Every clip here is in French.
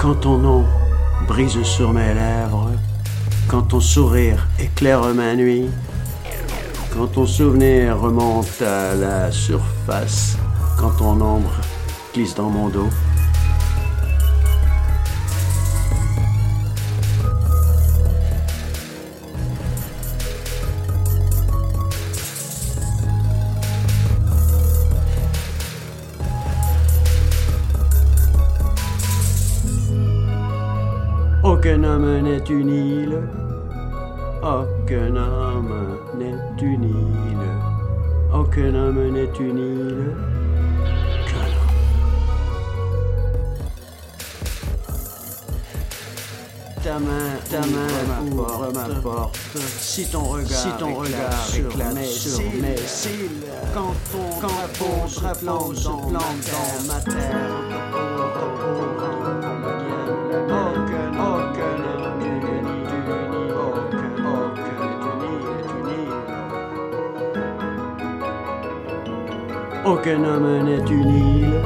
Quand ton nom brise sur mes lèvres, quand ton sourire éclaire ma nuit, quand ton souvenir remonte à la surface, quand ton ombre glisse dans mon dos. Aucun homme n'est une île, aucun homme n'est une île, aucun homme n'est une île. Ta main, ta main ouvre ma porte. Si ton regard, si ton regard éclate sur mes cils, quand ton drapeau se plante dans ma terre. Aucun homme n'est une île,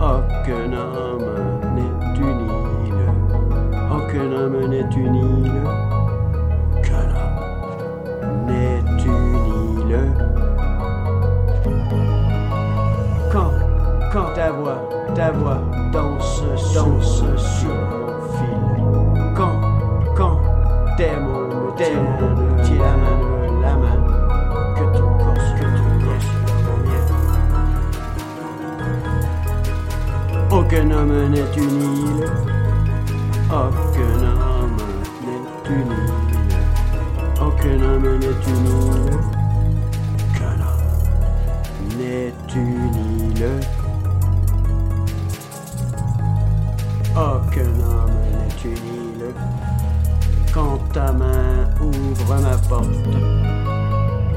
aucun homme n'est une île, aucun homme n'est une île, qu'un homme n'est une île. Quand, quand ta voix, ta voix danse, danse sur mon fil. Quand, quand tes mots me Aucun homme n'est une île, aucun homme n'est une île, aucun homme n'est une île, qu'un homme n'est une île. Aucun homme n'est une île. Quand ta main ouvre ma porte,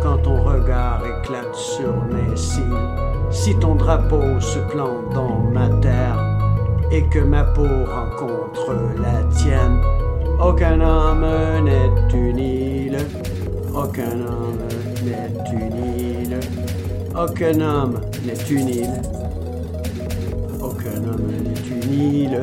quand ton regard éclate sur mes cils, si ton drapeau se plante dans ma terre et que ma peau rencontre la tienne, aucun homme n'est une île. Aucun homme n'est une île. Aucun homme n'est une île. Aucun homme n'est une île.